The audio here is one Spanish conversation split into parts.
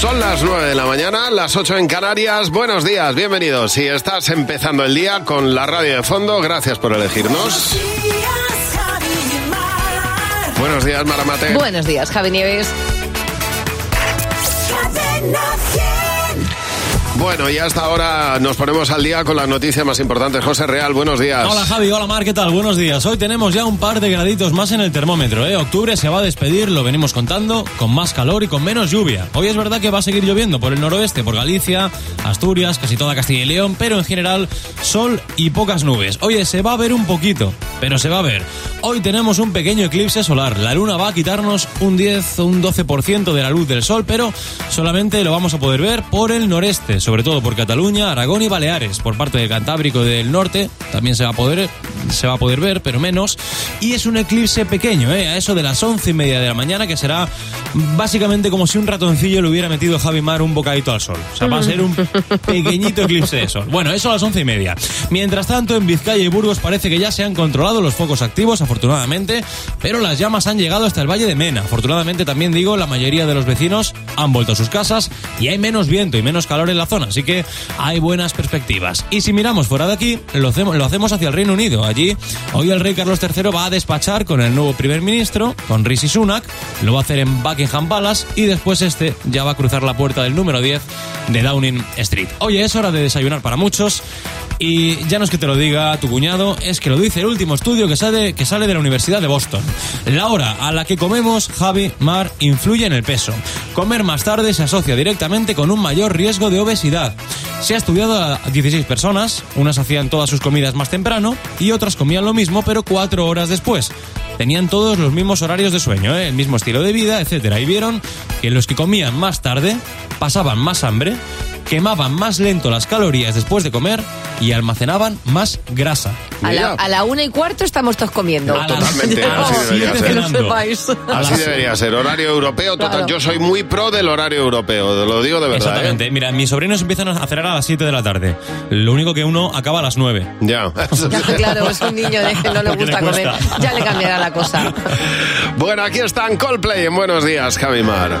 Son las 9 de la mañana, las 8 en Canarias. Buenos días, bienvenidos. Si estás empezando el día con la radio de fondo, gracias por elegirnos. Buenos días, Maramate. Buenos días, Javi Nieves. Bueno, y hasta ahora nos ponemos al día con las noticias más importantes. José Real, buenos días. Hola Javi, hola Mar, ¿qué tal? Buenos días. Hoy tenemos ya un par de graditos más en el termómetro. ¿eh? Octubre se va a despedir, lo venimos contando, con más calor y con menos lluvia. Hoy es verdad que va a seguir lloviendo por el noroeste, por Galicia, Asturias, casi toda Castilla y León, pero en general sol y pocas nubes. Oye, se va a ver un poquito, pero se va a ver. Hoy tenemos un pequeño eclipse solar. La luna va a quitarnos un 10 o un 12% de la luz del sol, pero solamente lo vamos a poder ver por el noreste, todo por Cataluña, Aragón y Baleares. Por parte del Cantábrico del norte también se va a poder, se va a poder ver, pero menos. Y es un eclipse pequeño, ¿eh? a eso de las once y media de la mañana, que será básicamente como si un ratoncillo le hubiera metido a Javi Mar un bocadito al sol. O sea, va a ser un pequeñito eclipse de sol. Bueno, eso a las once y media. Mientras tanto, en Vizcaya y Burgos parece que ya se han controlado los focos activos, afortunadamente, pero las llamas han llegado hasta el Valle de Mena. Afortunadamente, también digo, la mayoría de los vecinos han vuelto a sus casas y hay menos viento y menos calor en la zona, así que hay buenas perspectivas. Y si miramos fuera de aquí, lo hacemos, lo hacemos hacia el Reino Unido. Allí, hoy el rey Carlos III va a despachar con el nuevo primer ministro, con Rishi Sunak, lo va a hacer en Buckingham Palace y después este ya va a cruzar la puerta del número 10 de Downing Street. Oye, es hora de desayunar para muchos. Y ya no es que te lo diga tu cuñado, es que lo dice el último estudio que sale, que sale de la Universidad de Boston. La hora a la que comemos, Javi, Mar, influye en el peso. Comer más tarde se asocia directamente con un mayor riesgo de obesidad. Se ha estudiado a 16 personas, unas hacían todas sus comidas más temprano y otras comían lo mismo pero cuatro horas después. Tenían todos los mismos horarios de sueño, ¿eh? el mismo estilo de vida, etc. Y vieron que los que comían más tarde pasaban más hambre, quemaban más lento las calorías después de comer y almacenaban más grasa. A la, a la una y cuarto estamos todos comiendo. A las Totalmente, así debería siete ser. Que lo cenando. sepáis. Así debería ser, horario europeo total. Claro. Yo soy muy pro del horario europeo, lo digo de verdad. Exactamente. ¿eh? Mira, mis sobrinos empiezan a cenar a las 7 de la tarde. Lo único que uno acaba a las 9. Ya. Ya, claro, es un niño de que no le Porque le gusta comer. Ya le cambiará la cosa. bueno, aquí están Coldplay en Buenos Días, Javi Mar.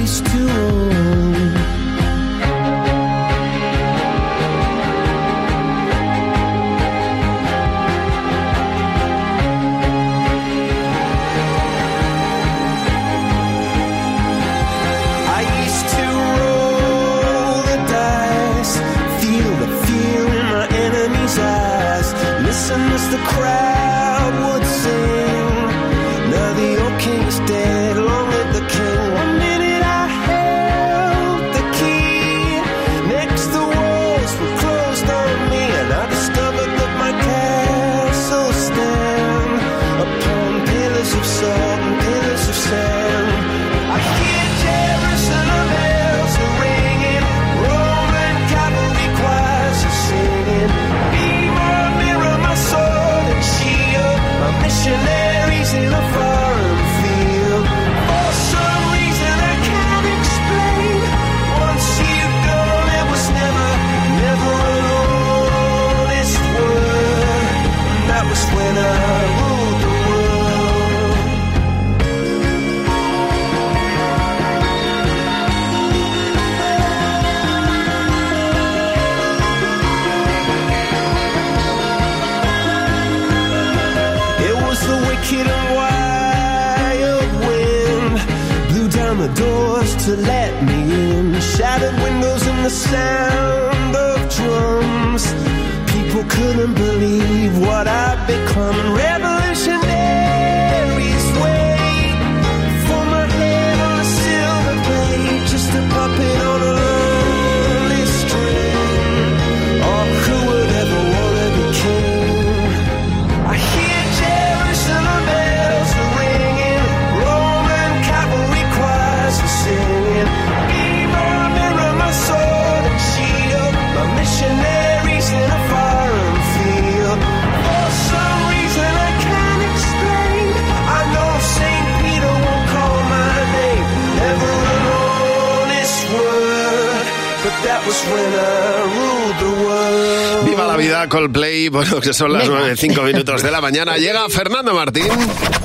Viva la vida, Coldplay. Bueno, que son las 9, 5 minutos de la mañana. Llega Fernando Martín.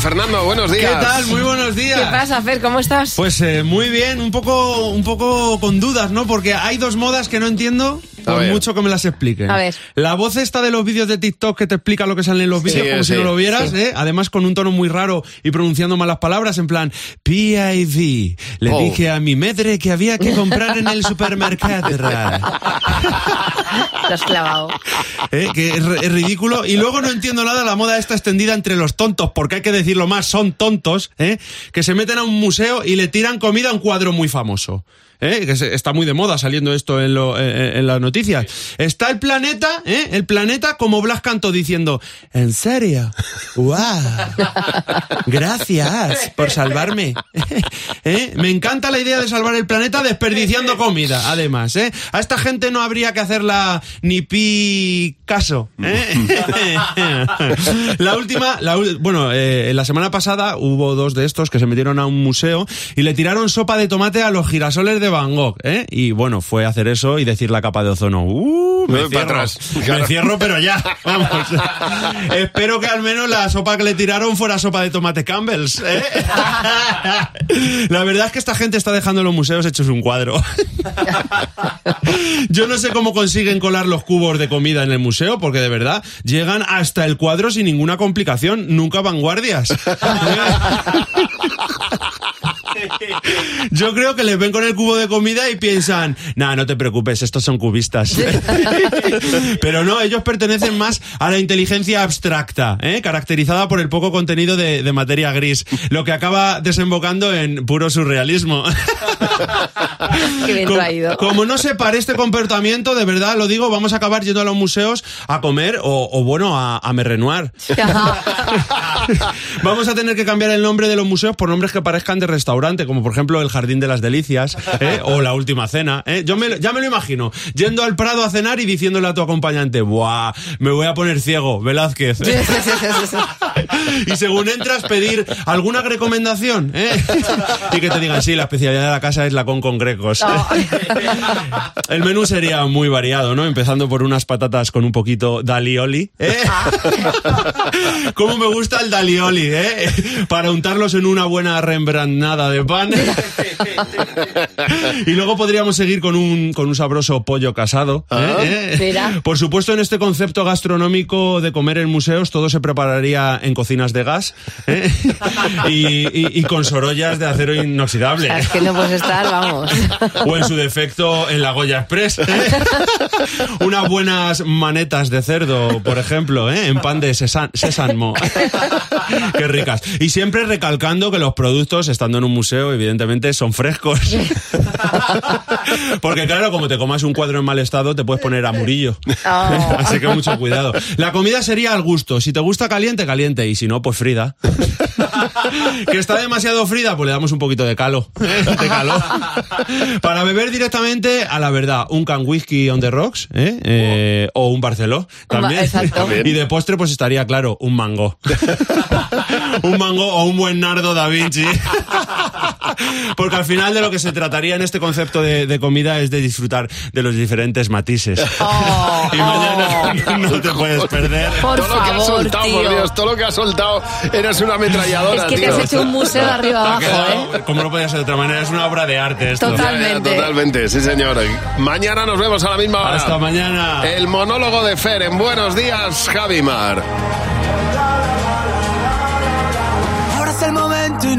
Fernando, buenos ¿Qué días. tal? Muy buenos días. ¿Qué pasa, Fer? ¿Cómo estás? Pues eh, muy bien, un poco, un poco con dudas, ¿no? Porque hay dos modas que no entiendo, por mucho que me las expliquen. A ver. La voz esta de los vídeos de TikTok que te explica lo que sale en los vídeos como sí, si no lo vieras, sí. ¿eh? Además con un tono muy raro y pronunciando malas palabras, en plan, PIV. Le Oh. dije a mi madre que había que comprar en el supermercado. Lo has clavado. ¿eh? que es, es ridículo. Y luego no entiendo nada la moda esta extendida entre los tontos, porque hay que decirlo más, son tontos, ¿eh? que se meten a un museo y le tiran comida a un cuadro muy famoso. ¿Eh? Que está muy de moda saliendo esto en, lo- las noticias. Está el planeta, ¿eh? el planeta como Blas Canto diciendo, ¿en serio? ¡Wow! Gracias por salvarme. ¿Eh? Me encanta la idea de salvar el planeta desperdiciando comida, además. ¿eh? A esta gente no habría que hacerla ni pi caso. ¿eh? la última, bueno, eh, la semana pasada hubo dos de estos que se metieron a un museo y le tiraron sopa de tomate a los girasoles de Van Gogh. ¿eh? Y bueno, fue hacer eso y decir la capa de ozono. ¡Uh! Me para cierro, atrás. me cierro, pero ya. Vamos. Espero que al menos la sopa que le tiraron fuera sopa de tomate Campbell's. ¿eh? La verdad es que esta gente está dejando los museos hechos un cuadro. Yo no sé cómo consiguen colar los cubos de comida en el museo, porque de verdad llegan hasta el cuadro sin ninguna complicación, nunca vanguardias. Yo creo que les ven con el cubo de comida y piensan, nah, no te preocupes, estos son cubistas. Pero no, ellos pertenecen más a la inteligencia abstracta, ¿eh? caracterizada por el poco contenido de, de materia gris, lo que acaba desembocando en puro surrealismo. Qué bien Como, traído. como no se pare este comportamiento, de verdad lo digo, vamos a acabar yendo a los museos a comer o, o bueno, a, a merrenuar. Vamos a tener que cambiar el nombre de los museos por nombres que parezcan de restaurante, como por ejemplo el Jardín de las Delicias ¿eh? o la Última Cena. ¿eh? Yo me, ya me lo imagino, yendo al Prado a cenar y diciéndole a tu acompañante, ¡buah! Me voy a poner ciego, Velázquez. y según entras, pedir alguna recomendación ¿eh? y que te digan, sí, la especialidad de la casa es la con con grecos. El menú sería muy variado, ¿no? Empezando por unas patatas con un poquito dalioli. ¿eh? ¿Cómo me gusta el dalioli, eh? Para untarlos en una buena rembrandada de pan. y luego podríamos seguir con un, con un sabroso pollo casado. ¿eh? Mira. Por supuesto, en este concepto gastronómico de comer en museos, todo se prepararía en cocinas de gas ¿eh? y, y- y con sorollas de acero inoxidable. Es que no puedes estar, vamos. O en su defecto en la Goya Express. ¿eh? Unas buenas manetas de cerdo, por ejemplo, ¿eh? en pan de sésamo. Qué ricas. Y siempre recalcando que los productos, estando en un museo, evidentemente son frescos. Porque claro, como te comas un cuadro en mal estado, te puedes poner a murillo. Oh. Así que mucho cuidado. La comida sería al gusto. Si te gusta caliente, caliente. Y si no, pues frida. que está demasiado frida, pues le damos un poquito de calo. ¿eh? De calor. Para beber directamente, a la verdad, un can whisky on the rocks, ¿eh? Eh, o un Barceló. También. Y de postre, pues estaría claro, un mango. un mango o un buen nardo da Vinci. Porque al final de lo que se trataría en este concepto de, de comida es de disfrutar de los diferentes matices. Oh, y mañana no te puedes perder. Por todo lo que has favor, soltado, por tío. Dios, todo lo que has soltado, eres una ametralladora, Es que te tío. has hecho un museo de arriba abajo, ¿eh? quedado- ¿Cómo no podía ser de otra manera? Es una obra de arte esto. Totalmente. totalmente, sí señor. Mañana nos vemos a la misma hora. Hasta mañana. El monólogo de Fer en Buenos Días, Javimar.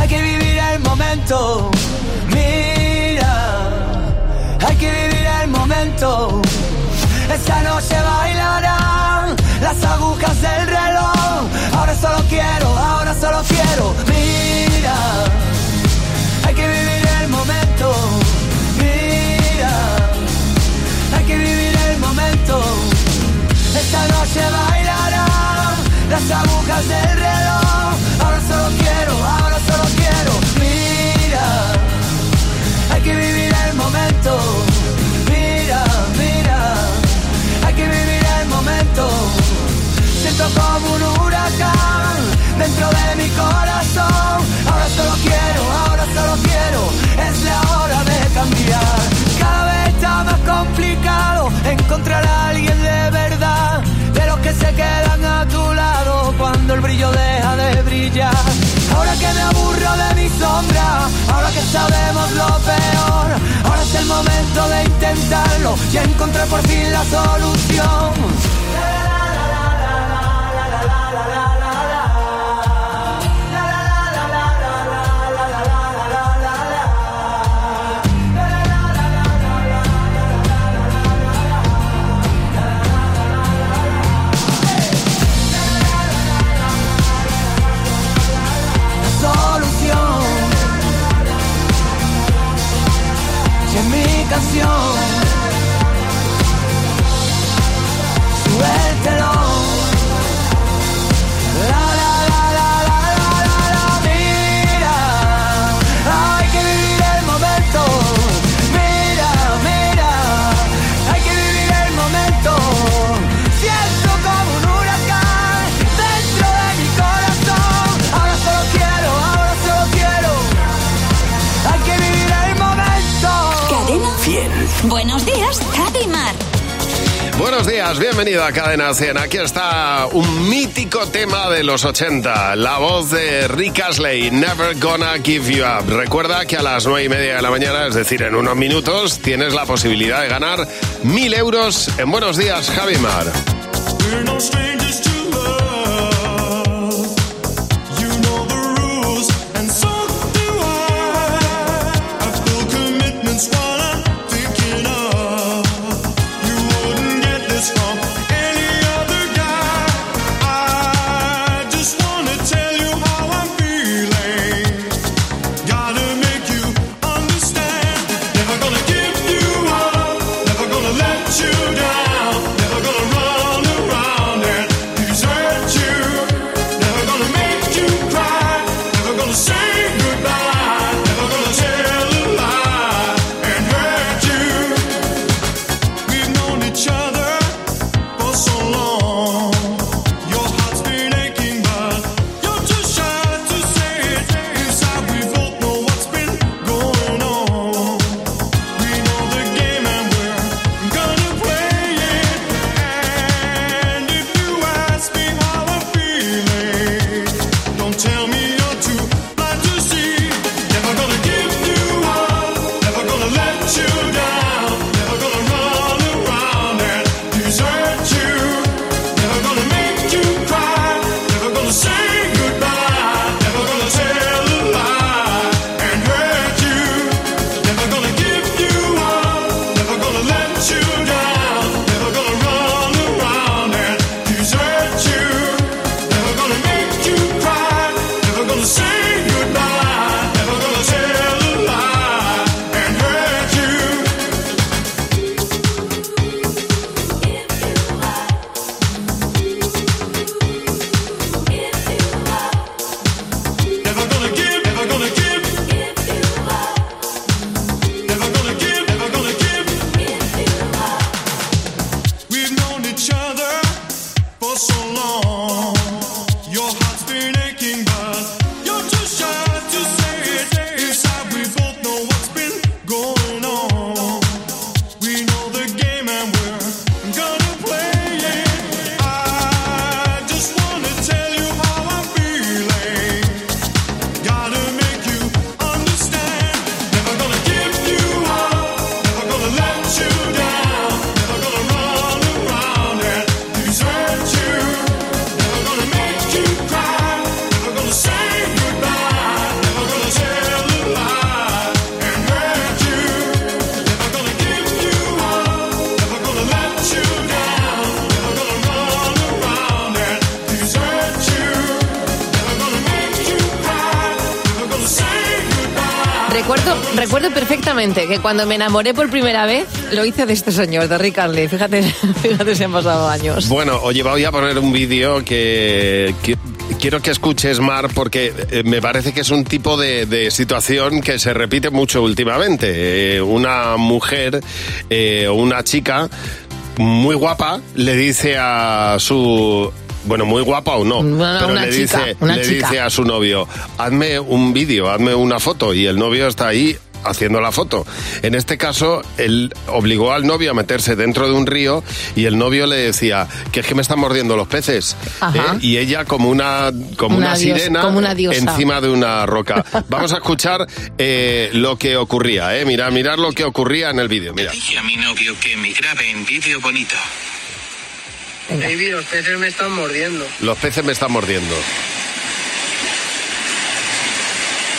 hay que vivir el momento. Mira, hay que vivir el momento. Esta noche bailarán las agujas del reloj. encontrar a alguien de verdad, de los que se quedan a tu lado cuando el brillo deja de brillar. Ahora que me aburro de mi sombra, ahora que sabemos lo peor, ahora es el momento de intentarlo y encontrar por fin la solución. habitación. buenos días, bienvenido a Cadena 100. Aquí está un mítico tema de los 80, la voz de Rick Asley, Never Gonna Give You Up. Recuerda que a las 9 y media de la mañana, es decir, en unos minutos, tienes la posibilidad de ganar mil euros en Buenos Días, Javi Mar. Recuerdo, perfectamente que cuando me enamoré por primera vez, lo hice de este señor, de Rick Lee. Fíjate, fíjate si han pasado años. Bueno, oye, voy a poner un vídeo que, quiero que escuches, Mar, porque eh, me parece que es un tipo de, situación que se repite mucho últimamente. Eh, una mujer eh, o una chica muy guapa le dice a su bueno, muy guapa o no, pero una le, chica, dice, una le chica. dice a su novio, hazme un vídeo, hazme una foto, y el novio está ahí haciendo la foto. En este caso, él obligó al novio a meterse dentro de un río y el novio le decía que es que me están mordiendo los peces. ¿eh? Y ella como una, como una, una dios, sirena como una encima de una roca. Vamos a escuchar eh, lo que ocurría. ¿eh? Mirad, mirar lo que ocurría en el vídeo. Mira. Dije a mi novio que me grabe en vídeo bonito. Baby, los peces me están mordiendo. Los peces me están mordiendo.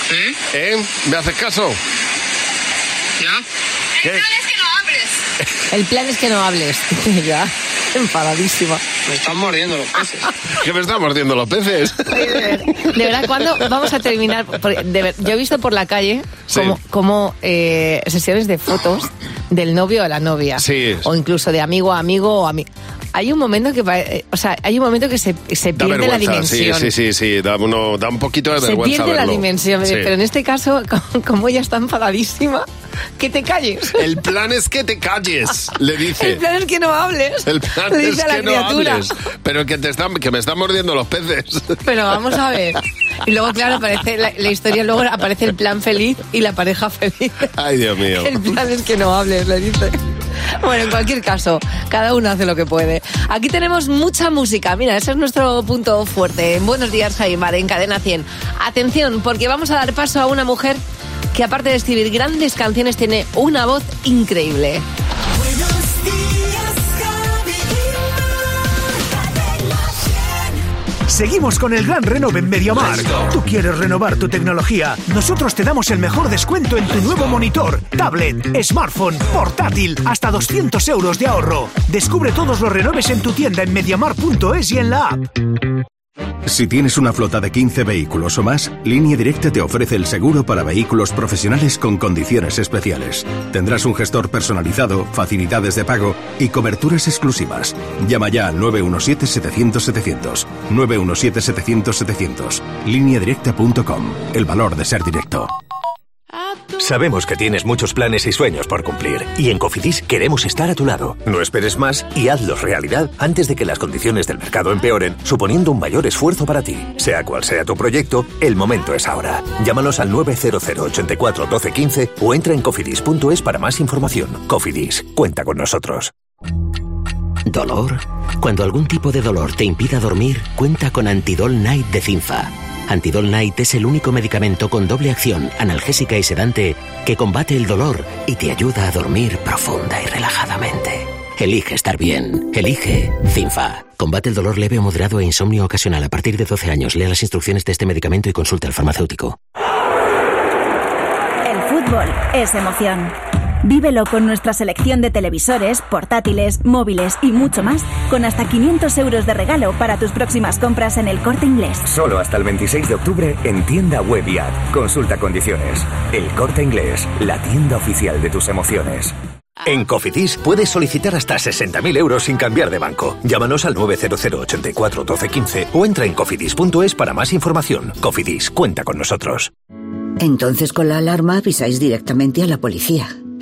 ¿Sí? ¿Eh? ¿Me haces caso? ¿Ya? ¿Qué? El plan es que no hables. ya, enfadadísima. Me están mordiendo los peces. ¿Que me están mordiendo los peces? De verdad, ¿cuándo vamos a terminar? Ver- yo he visto por la calle Sí. como, como, eh, sesiones de fotos del novio o la novia. Sí. O incluso de amigo a amigo o amigo. Hay un momento que, eh, o sea, hay un momento que se, se pierde la vergüenza, sí, dimensión. sí, sí, sí, da, uno, da un poquito de Se vergüenza pierde la verlo. dimensión, Sí. pero en este caso, como, ella está enfadadísima, que te calles. El plan es que te calles, le dice. El plan es que no hables. El plan Le es dice a la que no criatura. hables, pero que te están, que me están mordiendo los peces. Pero vamos a ver. Y luego, claro, aparece la, la historia, luego aparece el plan feliz y la pareja feliz. Ay, Dios mío. El plan es que no hables, le dice. Bueno, en cualquier caso, cada uno hace lo que puede. Aquí tenemos mucha música. Mira, ese es nuestro punto fuerte. Buenos días, Jaimar, en Cadena 100. Atención, porque vamos a dar paso a una mujer que aparte de escribir grandes canciones, tiene una voz increíble. Seguimos con el gran renove en MediaMar. ¿Tú quieres renovar tu tecnología? Nosotros te damos el mejor descuento en tu nuevo monitor, tablet, smartphone, portátil, hasta 200 euros de ahorro. Descubre todos los renoves en tu tienda en mediamar.es y en la app. Si tienes una flota de 15 vehículos o más, Línea Directa te ofrece el seguro para vehículos profesionales con condiciones especiales. Tendrás un gestor personalizado, facilidades de pago y coberturas exclusivas. Llama ya al 917-700-700. 917-700-700. Lineadirecta.com. El valor de ser directo. Sabemos que tienes muchos planes y sueños por cumplir y en Cofidis queremos estar a tu lado. No esperes más y hazlos realidad antes de que las condiciones del mercado empeoren, suponiendo un mayor esfuerzo para ti. Sea cual sea tu proyecto, el momento es ahora. Llámanos al 900 84 12 15 o entra en cofidis.es para más información. Cofidis, cuenta con nosotros. ¿Dolor? Cuando algún tipo de dolor te impida dormir, cuenta con Antidol Night de Cinfa. Antidol Night es el único medicamento con doble acción, analgésica y sedante, que combate el dolor y te ayuda a dormir profunda y relajadamente. Elige estar bien. Elige Cinfa. Combate el dolor leve o moderado e insomnio ocasional a partir de 12 años. Lea las instrucciones de este medicamento y consulte al farmacéutico. El fútbol es emoción. Vívelo con nuestra selección de televisores, portátiles, móviles y mucho más, con hasta 500 euros de regalo para tus próximas compras en el corte inglés. Solo hasta el 26 de octubre en tienda web y app. Consulta condiciones. El corte inglés, la tienda oficial de tus emociones. En Cofidis puedes solicitar hasta 60.000 euros sin cambiar de banco. Llámanos al 900 84 12 15 o entra en cofidis.es para más información. Cofidis, cuenta con nosotros. Entonces con la alarma avisáis directamente a la policía.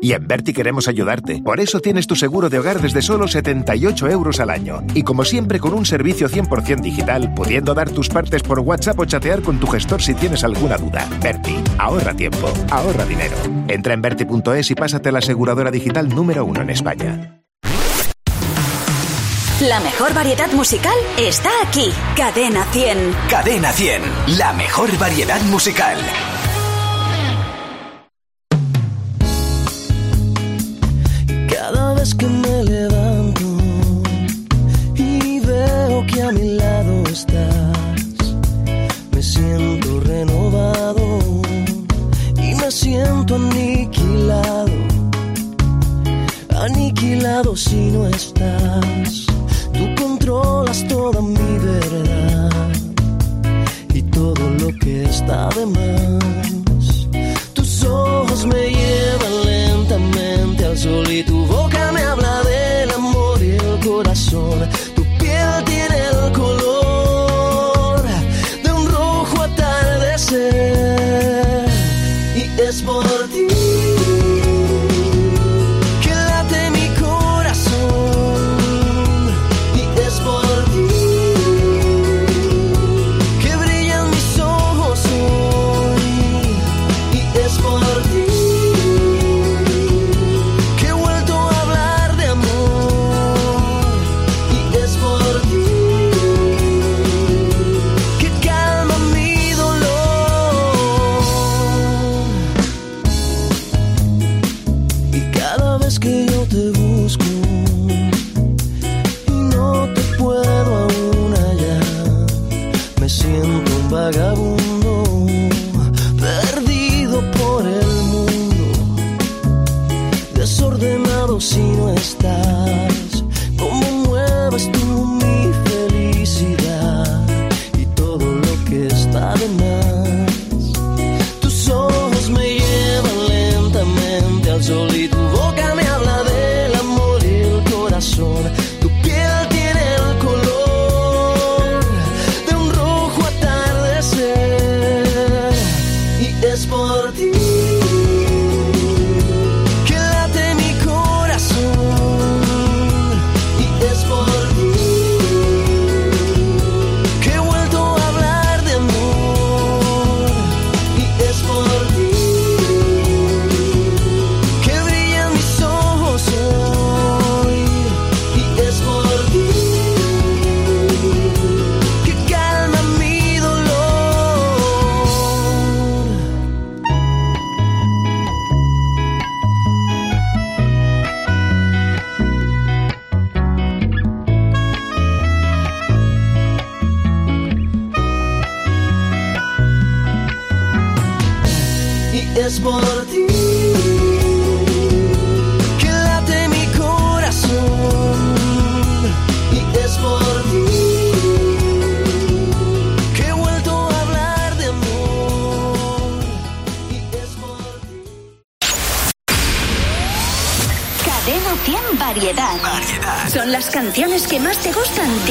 Y en Berti queremos ayudarte. Por eso tienes tu seguro de hogar desde solo 78 euros al año. Y como siempre con un servicio 100% digital, pudiendo dar tus partes por WhatsApp o chatear con tu gestor si tienes alguna duda. Berti, ahorra tiempo, ahorra dinero. Entra en Berti.es y pásate a la aseguradora digital número uno en España. La mejor variedad musical está aquí. Cadena 100. Cadena 100, la mejor variedad musical. Vez que me levanto y veo que a mi lado estás, me siento renovado y me siento aniquilado, aniquilado si no estás. Tú controlas toda mi verdad y todo lo que está de más. Tus ojos me llevan lentamente just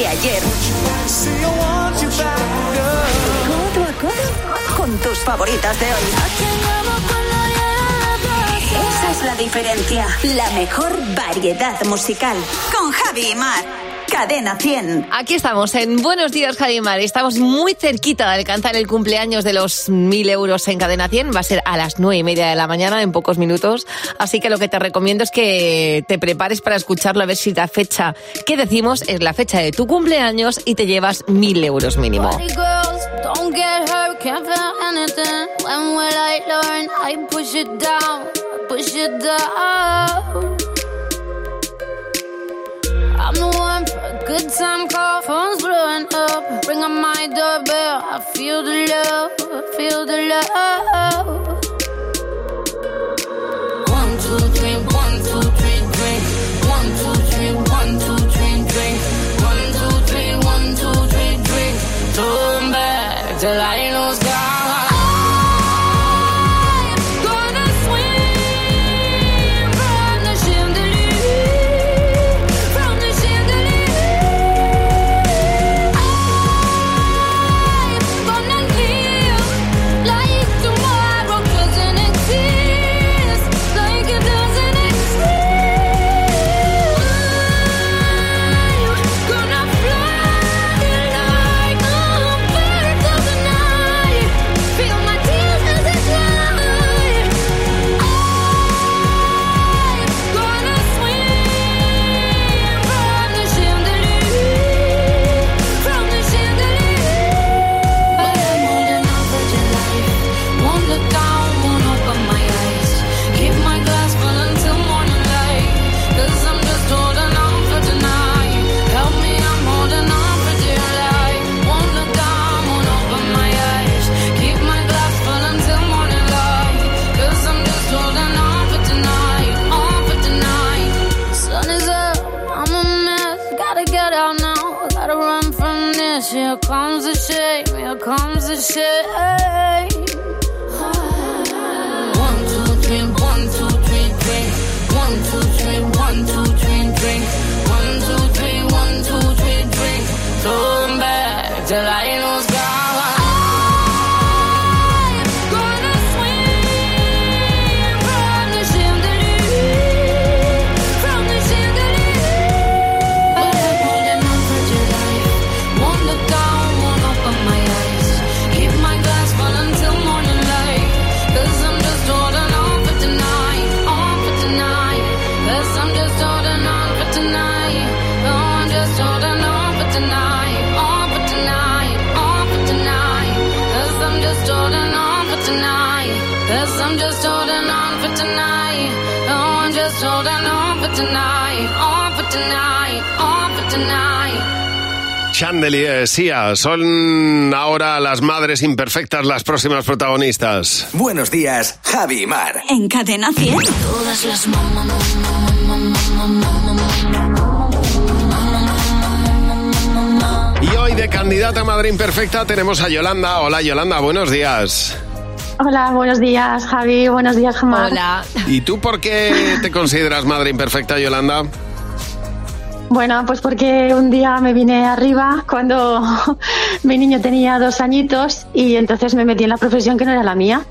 de ayer. Codo a codo con tus favoritas de hoy. Esa es la diferencia. La mejor variedad musical. Con Javi y Mar. Cadena 100. Aquí estamos en Buenos Días, Mar. Estamos muy cerquita de alcanzar el cumpleaños de los 1.000 euros en Cadena 100. Va a ser a las 9 y media de la mañana, en pocos minutos. Así que lo que te recomiendo es que te prepares para escucharlo, a ver si la fecha que decimos es la fecha de tu cumpleaños y te llevas 1.000 euros mínimo. Good time call, phone's blowing up. Ring on my doorbell. I feel the love, feel the love. One, two, three, one, two, three, drink. One, two, three, one, two, three, drink. One, two, three, one, two, three, drink. Back till I Son ahora las madres imperfectas las próximas protagonistas. Buenos días, Javi y Mar. En Cadena 100. Todas las mamá, Y hoy de candidata a madre imperfecta tenemos a Yolanda. Hola Yolanda, buenos días. Hola, buenos días, Javi. Buenos días, Gemma. Hola. ¿Y tú por qué te consideras madre imperfecta, Yolanda? Bueno, pues porque un día me vine arriba cuando mi niño tenía dos añitos y entonces me metí en la profesión que no era la mía.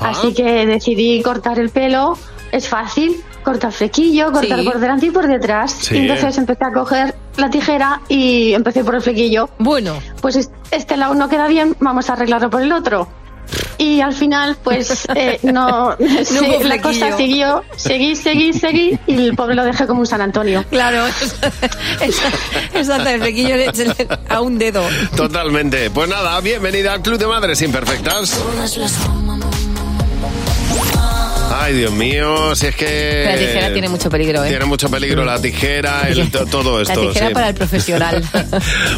Ah. Así que decidí cortar el pelo. Es fácil, cortar flequillo, cortar Sí. por delante y por detrás. Sí. Y entonces empecé a coger la tijera y empecé por el flequillo. Bueno. Pues es- este lado no queda bien, vamos a arreglarlo por el otro. Y al final, pues eh, no, sí, hubo la cosa siguió, seguí, seguí, seguí y el pobre lo dejé como un San Antonio. Claro, exacto, el flequillo le- se le- a un dedo. Totalmente. Pues nada, bienvenida al Club de Madres Imperfectas. Ay, Dios mío, si es que... La tijera tiene mucho peligro, ¿eh? Tiene mucho peligro la tijera, el, to- todo esto. La tijera sí. para el profesional.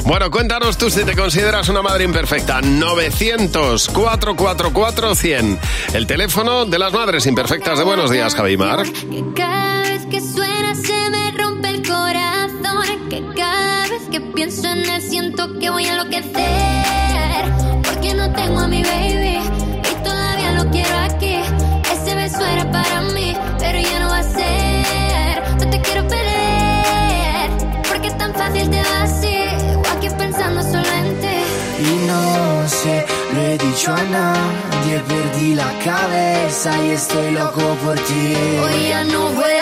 Bueno, cuéntanos tú si te consideras una madre imperfecta. 900-444-100. El teléfono de las madres imperfectas de Buenos Días, Javimar. Que cada vez que suena se me rompe el corazón. Que cada vez que pienso en él siento que voy a enloquecer. Porque no tengo a mi baby para mí, pero ya no va a ser. No te quiero perder. Porque es tan fácil te va así. Aquí pensando solo en ti. Y no sé, lo he dicho a nadie, perdí la cabeza y estoy loco por ti. Hoy ya no vuelan mariposas,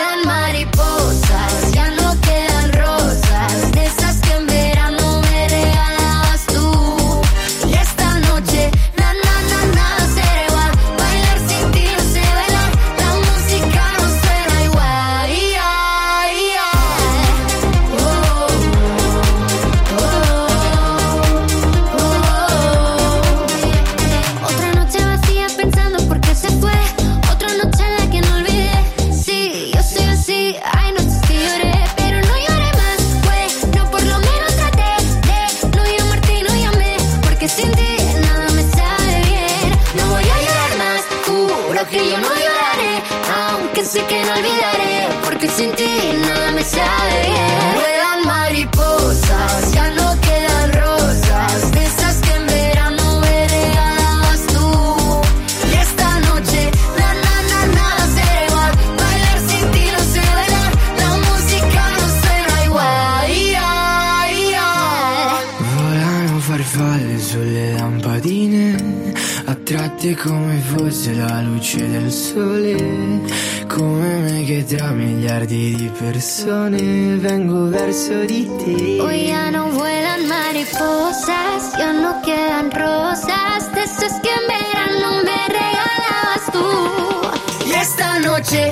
persone vengo verso di te. Hoy ya no vuelan mariposas, ya no quedan rosas, de esas que en verano me regalabas tú. Y esta noche,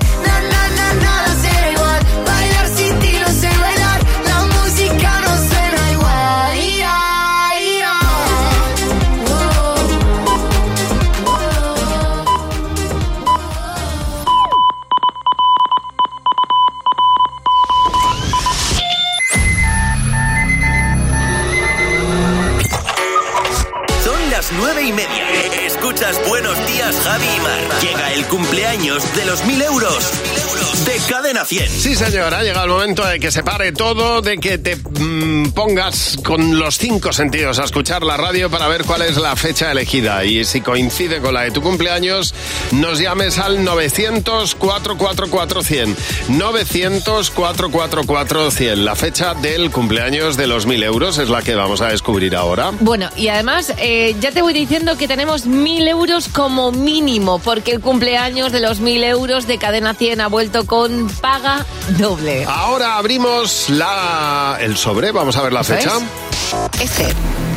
100. Sí, señor, ha llegado el momento de que se pare todo, de que te mm, pongas con los cinco sentidos a escuchar la radio para ver cuál es la fecha elegida. Y si coincide con la de tu cumpleaños, nos llames al 900-444-100. 900-444-100. La fecha del cumpleaños de los mil euros es la que vamos a descubrir ahora. Bueno, y además eh, ya te voy diciendo que tenemos mil euros como mínimo, porque el cumpleaños de los mil euros de Cadena 100 ha vuelto con paga doble. Ahora abrimos la el sobre, vamos a ver la ¿Eso fecha. es? Este,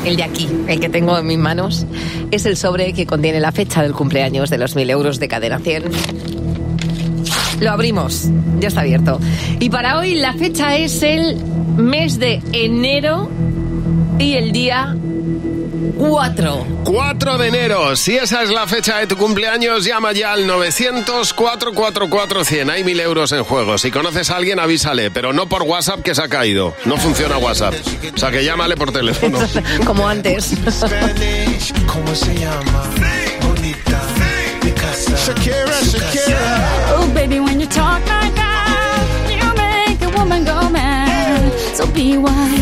el de aquí, el que tengo en mis manos, es el sobre que contiene la fecha del cumpleaños de los mil euros de Cadena 100. Lo abrimos, ya está abierto. Y para hoy la fecha es el mes de enero y el día 4. 4 de enero. Si esa es la fecha de tu cumpleaños, llama ya al 900-444-100. Hay mil euros en juego. Si conoces a alguien, avísale, pero no por WhatsApp que se ha caído. No funciona WhatsApp. O sea, que llámale por teléfono. Como antes. ¿Cómo se llama? Bonita. Picasa. Shakira, Shakira. Oh, baby, when you talk like that, you make a woman go mad. So be wise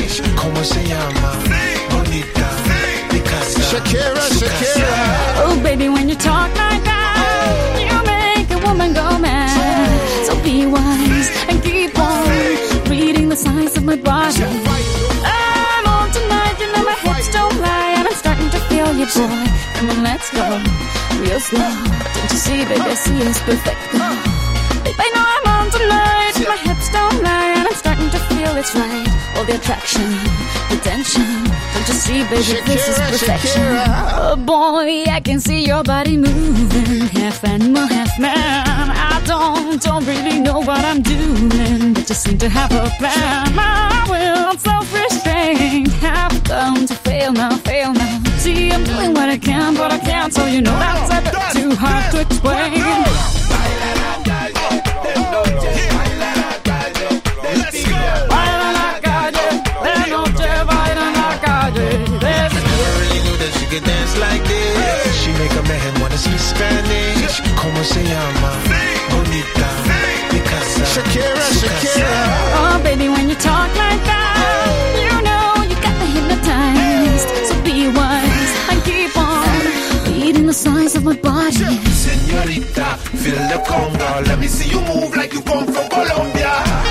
Como se llama? Bonita. Picasa. Shakira, Shakira. Oh, baby, when you talk like that, you make a woman go mad. So be wise and keep on reading the signs of my body. I'm on tonight, you know my hips don't lie, and I'm starting to feel you, boy. Come on, let's go, real slow. Don't you see, baby, I see it's perfect. Babe, I know I'm on tonight, my hips don't lie, and I'm starting to feel it's right. All the attraction, the tension. Don't you see, baby, this is Shakira, perfection. Shakira. Oh boy, I can see your body moving, half animal, half man. I don't, don't really know what I'm doing, but just seem to have a plan. My will, on self-restraint, have come to fail now, fail now. See, I'm doing what I can, but I can't, so you know that's a bit too hard to explain. Really knew that she dance like this. She make a man wanna speak Spanish. Como se llama? Bonita. Picasa. Shakira, Shakira. Oh, baby, when you talk like that, you know you got me hypnotized. So be wise and keep on reading the signs of my body. Señorita, feel the conga. Let me see you move like you come from Colombia.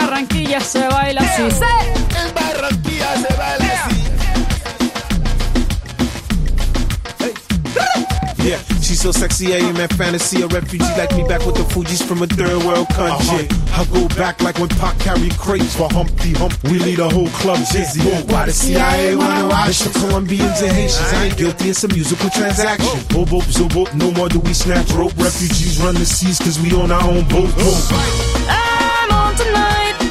Barranquilla se baila así. En Barranquilla se baila así. Yeah, she's so sexy, I am at fantasy. A refugee like me back with the Fuji's from a third world country. Uh-huh. I go back like when Pac carried crates for Humpty Hump. We lead a whole club dizzy. Why the CIA wanna watch It's the Colombians and Haitians. I ain't guilty, it's a musical transaction. Boop, boop, zoop, boop. No more do we snatch rope. Refugees run the seas cause we own our own boat. I'm on tonight,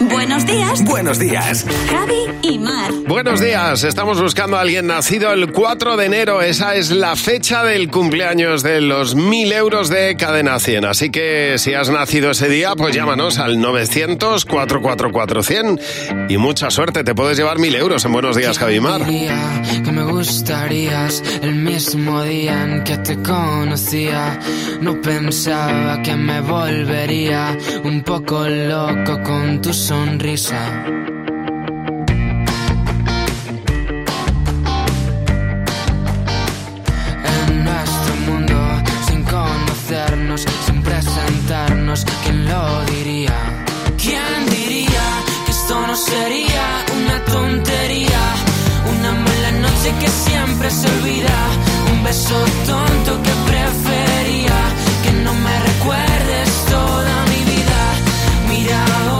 buenos días. Buenos días. Javi y Mar. Buenos días, estamos buscando a alguien nacido el 4 de enero, esa es la fecha del cumpleaños de los 1000 euros de Cadena 100, así que si has nacido ese día, pues llámanos al 900-444-100 y mucha suerte, te puedes llevar 1000 euros en Buenos Días, Javimar. Diría que me gustarías el mismo día en que te conocía. No pensaba que me volvería un poco loco con tu sonrisa. En nuestro mundo, sin conocernos, sin presentarnos, ¿quién lo diría? ¿Quién diría que esto no sería una tontería? Una mala noche que siempre se olvida, un beso tonto que prefería que no me recuerdes toda mi vida. Mira ahora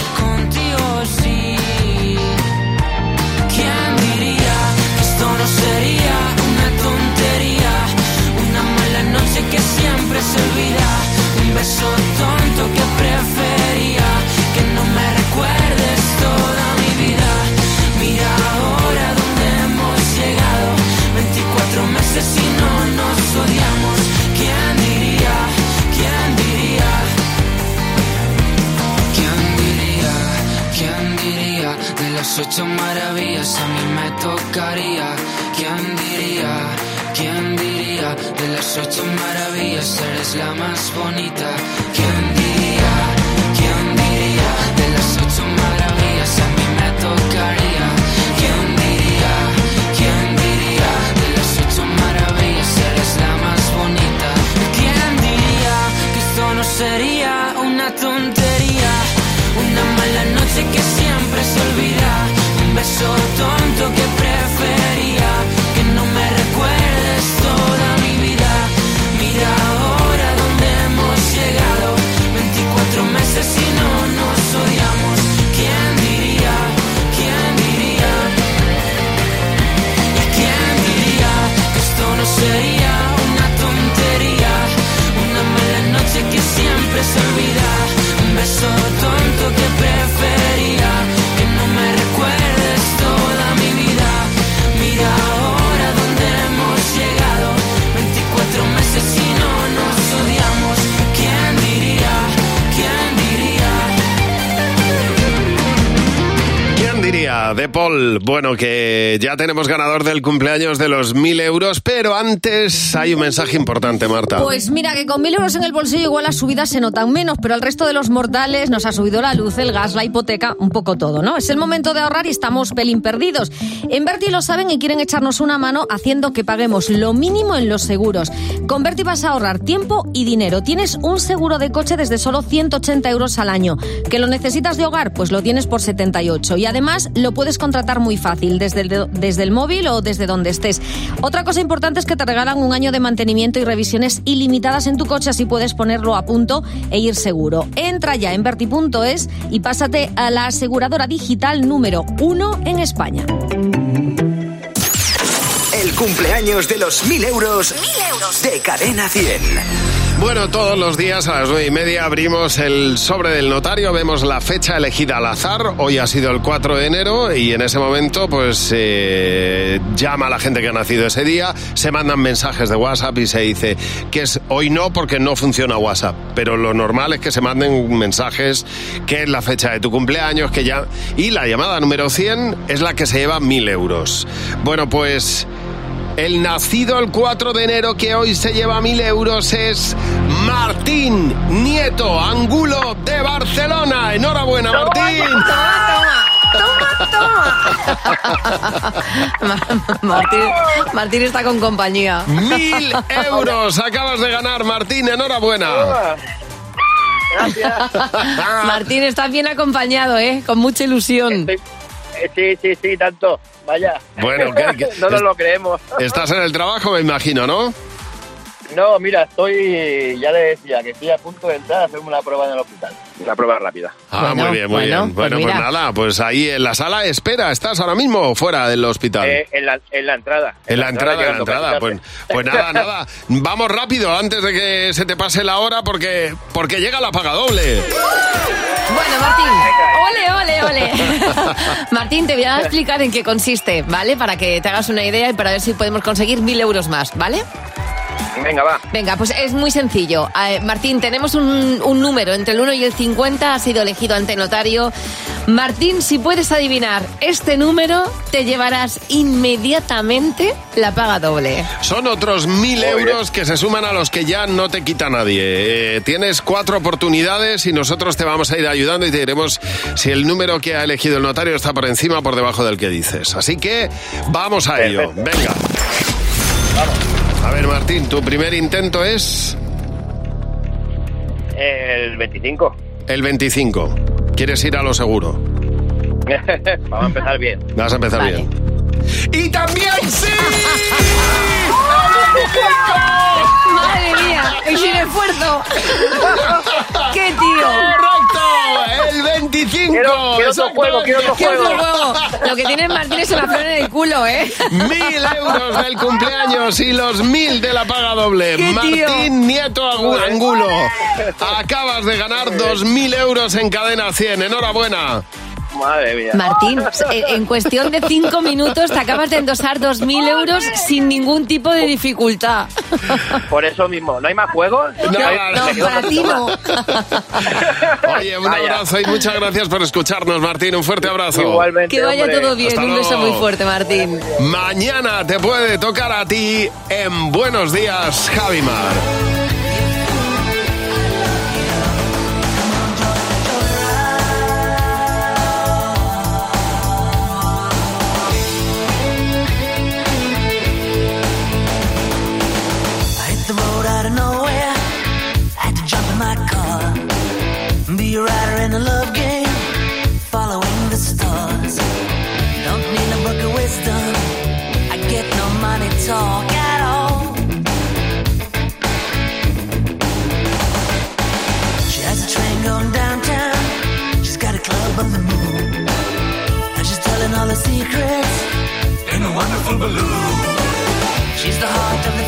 Paul. Bueno, que ya tenemos ganador del cumpleaños de los mil euros, pero antes hay un mensaje importante, Marta. Pues mira, que con mil euros en el bolsillo igual las subidas se notan menos, pero al resto de los mortales nos ha subido la luz, el gas, la hipoteca, un poco todo, ¿no? Es el momento de ahorrar y estamos pelín perdidos. En Berti lo saben y quieren echarnos una mano haciendo que paguemos lo mínimo en los seguros. Con Berti vas a ahorrar tiempo y dinero. Tienes un seguro de coche desde solo 180 euros al año. ¿Que lo necesitas de hogar? Pues lo tienes por 78. Y además lo puedes contratar muy fácil, desde el, desde el móvil o desde donde estés. Otra cosa importante es que te regalan un año de mantenimiento y revisiones ilimitadas en tu coche, así puedes ponerlo a punto e ir seguro. Entra ya en verti.es y pásate a la aseguradora digital número uno en España. Cumpleaños de los 1000 euros, de Cadena 100. Bueno, todos los días a las nueve y media abrimos el sobre del notario, vemos la fecha elegida al azar. Hoy ha sido el 4 de enero y en ese momento, pues eh, llama a la gente que ha nacido ese día, se mandan mensajes de WhatsApp y se dice que es hoy no porque no funciona WhatsApp, pero lo normal es que se manden mensajes que es la fecha de tu cumpleaños, que ya y la llamada número 100 es la que se lleva mil euros. Bueno, pues el nacido el 4 de enero que hoy se lleva mil euros es Martín Nieto Angulo de Barcelona. Enhorabuena, Martín. Martín, Martín está con compañía. Mil euros acabas de ganar, Martín. Enhorabuena. Martín, estás bien acompañado, ¿eh? Con mucha ilusión. Sí, sí, sí, tanto. Vaya. Bueno, ¿qué- qué- no nos lo creemos. Estás en el trabajo, me imagino, ¿no? No, mira, estoy, ya le decía, que estoy a punto de entrar a hacerme una prueba en el hospital. Una prueba rápida. Ah, muy bien, muy bien. Bueno, pues, nada, pues ahí en la sala espera, ¿estás ahora mismo o fuera del hospital? Eh, en, la, en la entrada. En la entrada, en la entrada. Pues, pues nada, nada. Vamos rápido antes de que se te pase la hora porque, porque llega la paga doble. Bueno, Martín, ole, ole, ole. Martín, te voy a explicar en qué consiste, ¿vale? Para que te hagas una idea y para ver si podemos conseguir mil euros más, ¿vale? Venga, va. Venga, pues es muy sencillo. Eh, Martín, tenemos un, un número entre el 1 y el 50, ha sido elegido ante notario. Martín, si puedes adivinar este número, te llevarás inmediatamente la paga doble. Son otros mil euros que se suman a los que ya no te quita nadie. Eh, tienes cuatro oportunidades y nosotros te vamos a ir ayudando y te diremos si el número que ha elegido el notario está por encima o por debajo del que dices. Así que vamos a ello. Venga. A ver, Martín, tu primer intento es El 25. el 25. ¿Quieres ir a lo seguro? Vamos a empezar bien. Vas a empezar bien. ¡Y también sí! Madre mía, y sin esfuerzo. ¡Qué tío! ¡Correcto! ¡El 25! Quiero- quiero otro juego, quiero otro ¡Qué otro juego. Lo que tiene Martín es una flor en el culo, ¿eh? Mil euros del cumpleaños y los mil de la paga doble. Martín Nieto Angulo. Acabas de ganar dos mil euros en cadena 100. Enhorabuena. Madre mía. Martín, en en cuestión de cinco minutos te acabas de endosar 2.000 euros sin ningún tipo de dificultad. Por eso mismo, ¿no hay más juegos? No, para ti no. Oye, un Vaya. abrazo y muchas gracias por escucharnos, Martín. Un fuerte abrazo. Igualmente, Que vaya hombre. todo bien. Hasta Un beso luego. muy fuerte, Martín. Mañana te puede tocar a ti en Buenos Días, Javimar. She's the heart of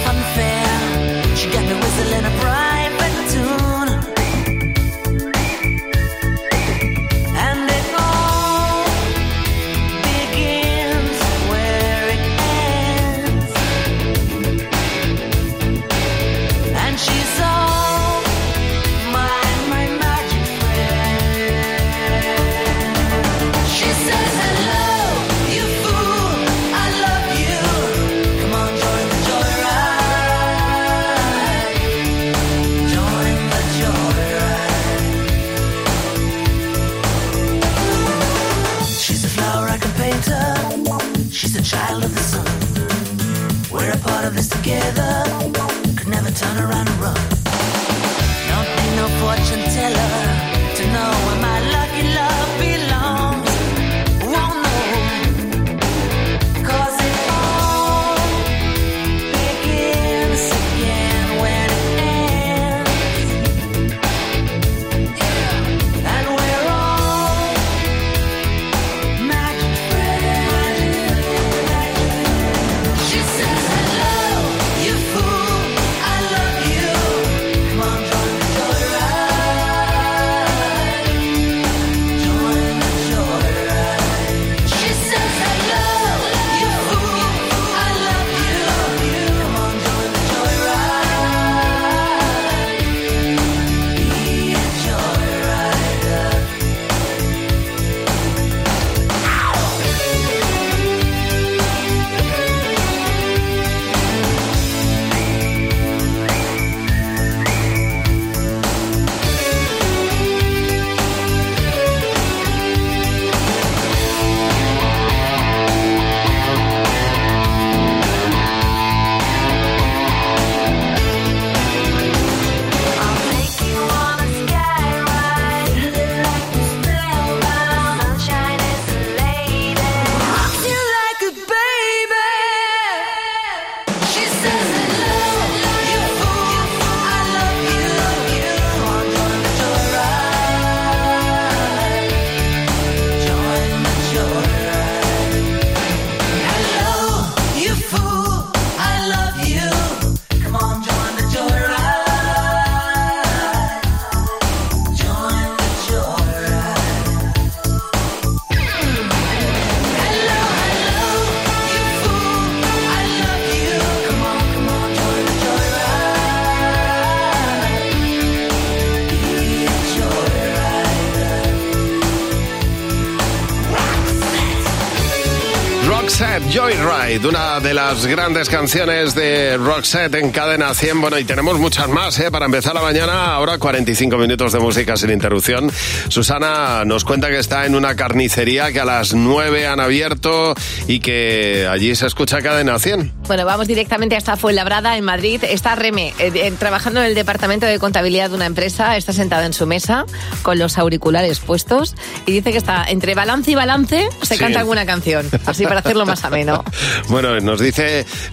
las grandes canciones de Roxette en cadena 100. Bueno, y tenemos muchas más, ¿eh? Para empezar la mañana, ahora 45 minutos de música sin interrupción. Susana nos cuenta que está en una carnicería que a las 9 han abierto y que allí se escucha cadena 100. Bueno, vamos directamente hasta Fuenlabrada, en Madrid. Está Reme, eh, eh, trabajando en el departamento de contabilidad de una empresa. Está sentado en su mesa con los auriculares puestos y dice que está entre balance y balance, se Sí. canta alguna canción. Así para hacer hacerlo más ameno. Bueno, nos dice,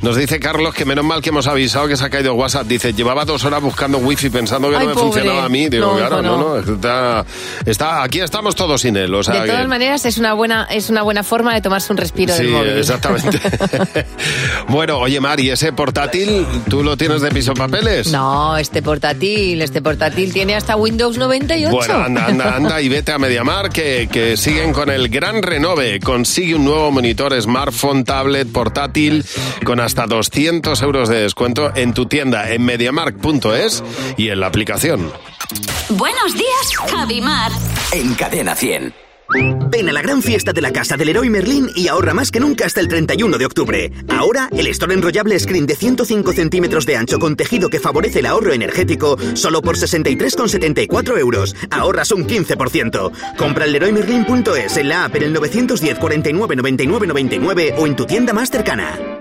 nos dice Carlos que menos mal que hemos avisado que se ha caído WhatsApp. Dice, llevaba dos horas buscando wifi pensando que Ay, no me pobre. funcionaba a mí. Digo, No, claro, no, no. no. Está, está- aquí estamos todos sin él. O sea de todas que- maneras, es una buena es una buena forma de tomarse un respiro Sí, del móvil. exactamente. bueno, oye, Mari, ese portátil, ¿tú lo tienes de piso papeles? No, este portátil, este portátil tiene hasta Windows 98. Bueno, anda, anda, anda y vete a Mediamar que, que siguen con el gran renove. Consigue un nuevo monitor smartphone, tablet, portátil con hasta 200 euros de descuento en tu tienda en mediamark.es y en la aplicación. Buenos días, Javi Mar. En Cadena 100. Ven a la gran fiesta de la casa del Leroy Merlin y ahorra más que nunca hasta el 31 de octubre. Ahora, el store enrollable screen de 105 centímetros de ancho con tejido que favorece el ahorro energético solo por 63,74 euros. Ahorras un 15%. Compra en leroymerlin.es, en la app en el 910 49 99 99 o en tu tienda más cercana.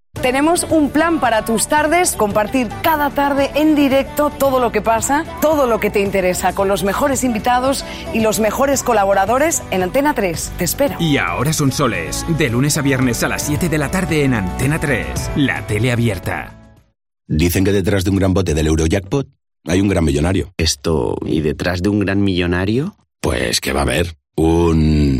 Tenemos un plan para tus tardes, compartir cada tarde en directo todo lo que pasa, todo lo que te interesa, con los mejores invitados y los mejores colaboradores en Antena 3. Te espero. Y ahora son soles, de lunes a viernes a las 7 de la tarde en Antena 3, la tele abierta. Dicen que detrás de un gran bote del Eurojackpot hay un gran millonario. Esto, ¿y detrás de un gran millonario? Pues que va a haber un...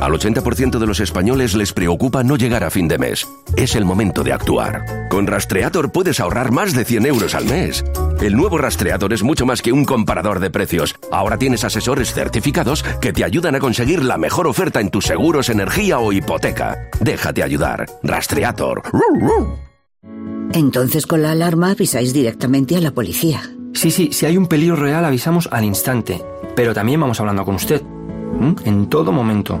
Al 80% de los españoles les preocupa no llegar a fin de mes. Es el momento de actuar. Con Rastreator puedes ahorrar más de 100 euros al mes. El nuevo Rastreator es mucho más que un comparador de precios. Ahora tienes asesores certificados que te ayudan a conseguir la mejor oferta en tus seguros, energía o hipoteca. Déjate ayudar. Rastreator. Entonces con la alarma avisáis directamente a la policía. Sí, sí, si hay un peligro real avisamos al instante, pero también vamos hablando con usted, ¿m? en todo momento.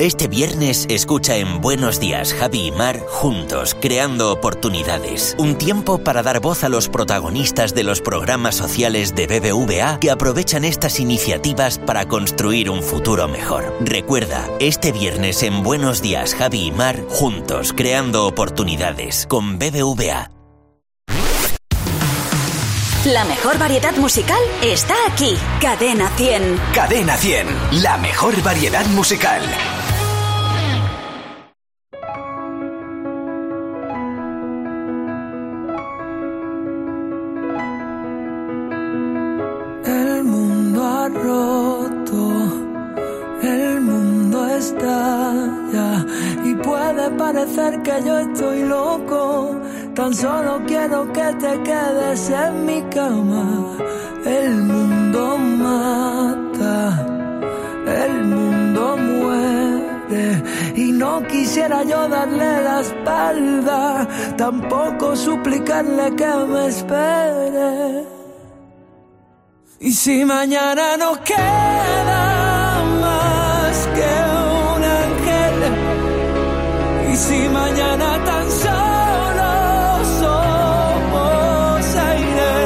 Este viernes escucha en Buenos Días Javi y Mar juntos, creando oportunidades. Un tiempo para dar voz a los protagonistas de los programas sociales de BBVA que aprovechan estas iniciativas para construir un futuro mejor. Recuerda, este viernes en Buenos Días Javi y Mar juntos, creando oportunidades con BBVA. La mejor variedad musical está aquí. Cadena 100. Cadena 100, la mejor variedad musical. Que yo estoy loco. Tan solo quiero que te quedes en mi cama. El mundo mata, el mundo muere y no quisiera yo darle la espalda, tampoco suplicarle que me espere. Y si mañana no queda más que y si mañana tan solo somos aire,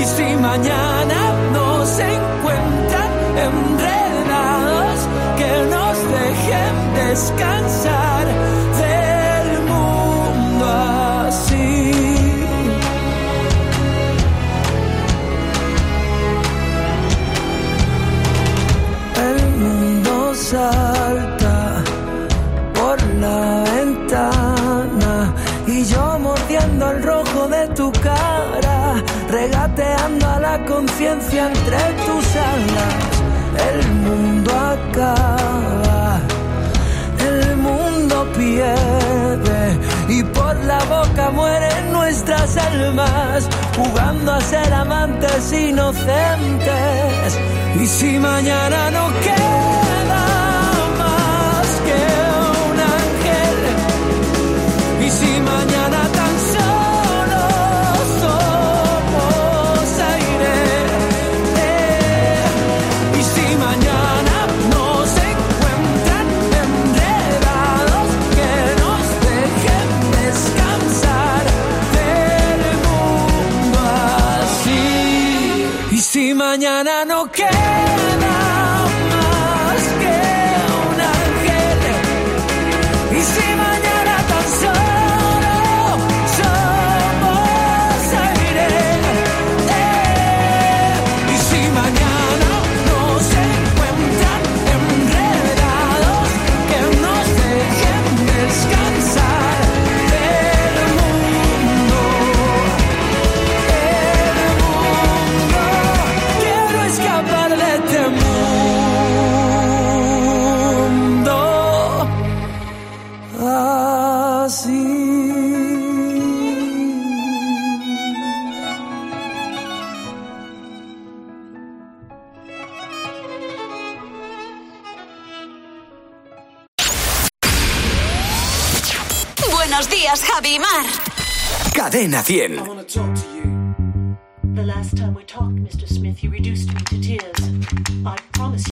y si mañana nos encuentran enredados, que nos dejen descansar conciencia entre tus alas, el mundo acaba, el mundo pierde y por la boca mueren nuestras almas, jugando a ser amantes inocentes. Y si mañana no queda Cadena 100.